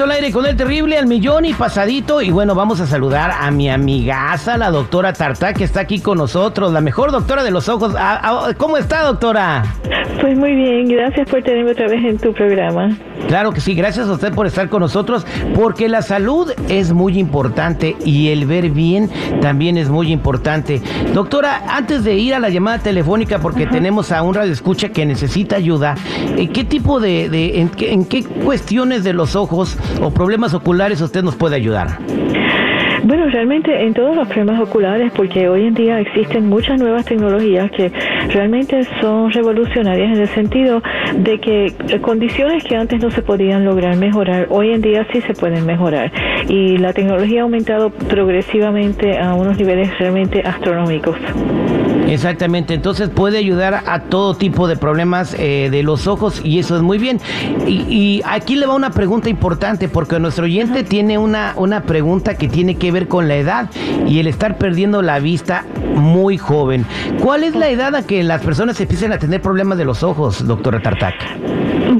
Al aire con el terrible al millón y pasadito. Y bueno, vamos a saludar a mi amigaza, la doctora Tartá, que está aquí con nosotros, la mejor doctora de los ojos. Ah, ah, ¿Cómo está, doctora? Pues muy bien, gracias por tenerme otra vez en tu programa. Claro que sí, gracias a usted por estar con nosotros, porque la salud es muy importante y el ver bien también es muy importante. Doctora, antes de ir a la llamada telefónica, porque tenemos a un radio escucha que necesita ayuda, ¿en qué tipo de, de en, qué, en qué cuestiones de los ojos o problemas oculares usted nos puede ayudar? Bueno, realmente en todos los problemas oculares, porque hoy en día existen muchas nuevas tecnologías que realmente son revolucionarias en el sentido de que condiciones que antes no se podían lograr mejorar, hoy en día sí se pueden mejorar. Y la tecnología ha aumentado progresivamente a unos niveles realmente astronómicos. Exactamente, entonces puede ayudar a todo tipo de problemas eh, de los ojos y eso es muy bien. Y, y, aquí le va una pregunta importante porque nuestro oyente tiene una, una pregunta que tiene que ver con la edad y el estar perdiendo la vista muy joven. ¿Cuál es la edad a que las personas empiecen a tener problemas de los ojos, doctora Tartak?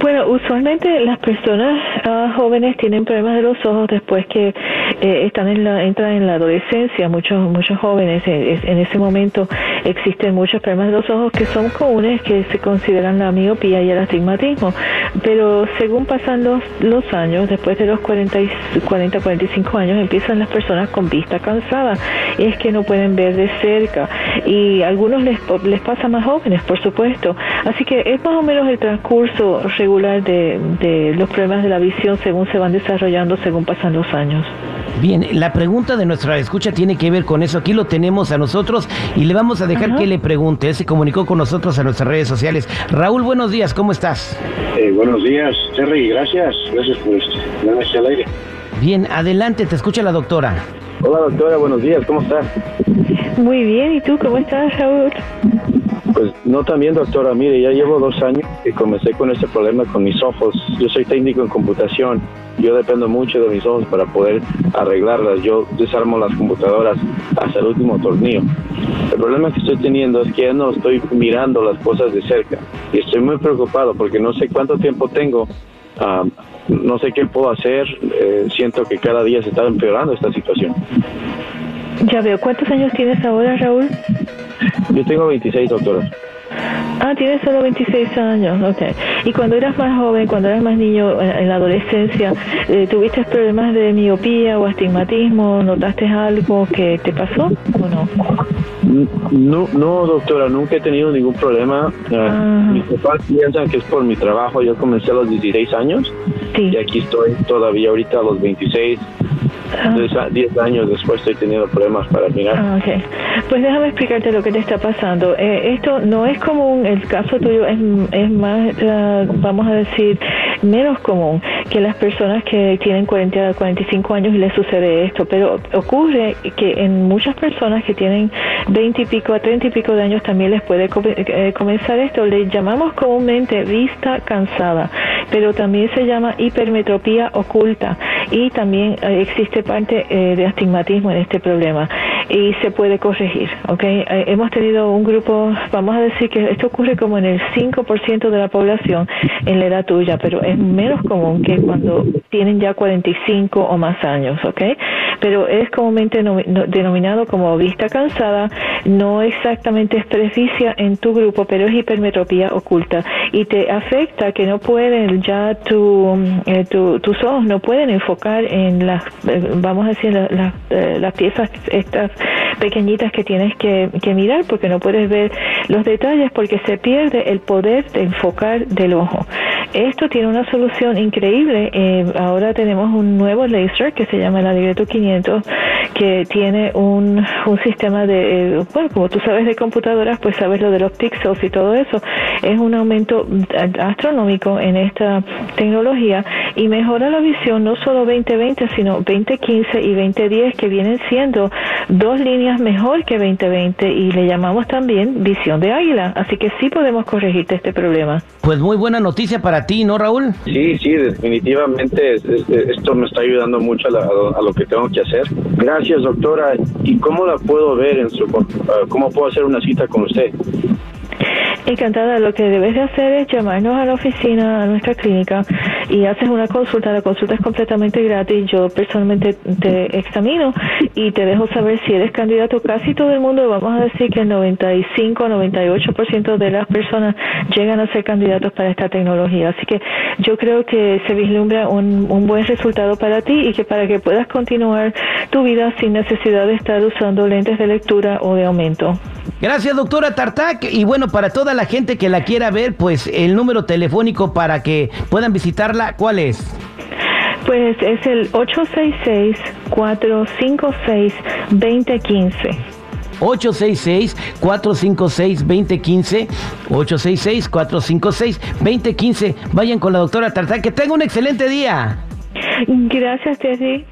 Bueno, usualmente las personas uh, jóvenes tienen problemas de los ojos después que eh, están en la, entran en la adolescencia. Muchos muchos jóvenes en, en, ese momento existen muchos problemas de los ojos que son comunes que se consideran la miopía y el astigmatismo. Pero según pasan los, los años, después de los 40, 40 45 años, empiezan las personas con vista cansada. Y es que no pueden ver de cerca. Y a algunos les, les pasa más jóvenes, por supuesto. Así que es más o menos el transcurso regular de, de los problemas de la visión según se van desarrollando, según pasan los años. Bien, la pregunta de nuestra escucha tiene que ver con eso. Aquí lo tenemos a nosotros y le vamos a dejar Ajá. que le pregunte. Él se comunicó con nosotros a nuestras redes sociales. Raúl, buenos días, ¿cómo estás? Eh, buenos días, Terry, gracias. Gracias por darme al aire. Bien, adelante, te escucha la doctora. Hola doctora, buenos días, ¿cómo estás? Muy bien, ¿y tú cómo estás, Raúl? Pues no también, doctora. Mire, ya llevo dos años que comencé con este problema con mis ojos. Yo soy técnico en computación. Yo dependo mucho de mis ojos para poder arreglarlas. Yo desarmo las computadoras hasta el último tornillo. El problema que estoy teniendo es que ya no estoy mirando las cosas de cerca. Y estoy muy preocupado porque no sé cuánto tiempo tengo. Um, no sé qué puedo hacer. Eh, siento que cada día se está empeorando esta situación. Ya veo. ¿Cuántos años tienes ahora, Raúl? Yo tengo 26, doctora. Ah, tienes solo 26 años, ok. Y cuando eras más joven, cuando eras más niño, en la adolescencia, eh, ¿tuviste problemas de miopía o astigmatismo? ¿Notaste algo que te pasó o no? No, no, doctora, nunca he tenido ningún problema. Uh, mis papás piensan que es por mi trabajo. Yo comencé a los 16 años sí. y aquí estoy todavía ahorita a los 26. Entonces, 10 años después estoy teniendo problemas para mirar. Ah, okay. Pues déjame explicarte lo que te está pasando. Eh, esto no es común, el caso tuyo es, es más, uh, vamos a decir, menos común que las personas que tienen 40, 45 años y les sucede esto, pero ocurre que en muchas personas que tienen 20 y pico a 30 y pico de años también les puede eh, comenzar esto. Le llamamos comúnmente vista cansada, pero también se llama hipermetropía oculta. Y también eh, existe parte eh, de astigmatismo en este problema y se puede corregir, ¿ok? Eh, hemos tenido un grupo, vamos a decir que esto ocurre como en el 5% de la población en la edad tuya, pero es menos común que cuando tienen ya 45 o más años, ¿ok? Pero es comúnmente no, no, denominado como vista cansada, no exactamente es presbicia en tu grupo, pero es hipermetropía oculta y te afecta que no pueden ya tu, eh, tu tus ojos no pueden enfocar en las, eh, vamos a decir, las, eh, las piezas estas pequeñitas que tienes que, que, mirar porque no puedes ver los detalles porque se pierde el poder de enfocar del ojo. Esto tiene una solución increíble. Eh, ahora tenemos un nuevo laser que se llama el Aligreto 500 que tiene un, un sistema de, eh, bueno, como tú sabes de computadoras, pues sabes lo de los píxeles y todo eso. Es un aumento astronómico en esta tecnología y mejora la visión no solo 2020, sino 2015 y 2010 que vienen siendo dos líneas mejor que 2020 y le llamamos también visión de águila. Así que sí podemos corregirte este problema. Pues muy buena noticia para ti, ¿no, Raúl? Sí, sí, definitivamente esto me está ayudando mucho a, la, a lo que tengo que hacer. Gracias, doctora. ¿Y cómo la puedo ver en su cómo puedo hacer una cita con usted? Encantada. Lo que debes de hacer es llamarnos a la oficina, a nuestra clínica, y haces una consulta. La consulta es completamente gratis. Yo personalmente te examino y te dejo saber si eres candidato. Casi todo el mundo, vamos a decir que el 95, 98% de las personas llegan a ser candidatos para esta tecnología. Así que yo creo que se vislumbra un, un buen resultado para ti y que para que puedas continuar tu vida sin necesidad de estar usando lentes de lectura o de aumento. Gracias, doctora Tartac. Y bueno, para toda gente que la quiera ver, pues el número telefónico para que puedan visitarla, ¿cuál es? Pues es el 866-456-2015. 866-456-2015. 866-456-2015. Vayan con la doctora Tartac. Que tenga un excelente día. Gracias, Terry.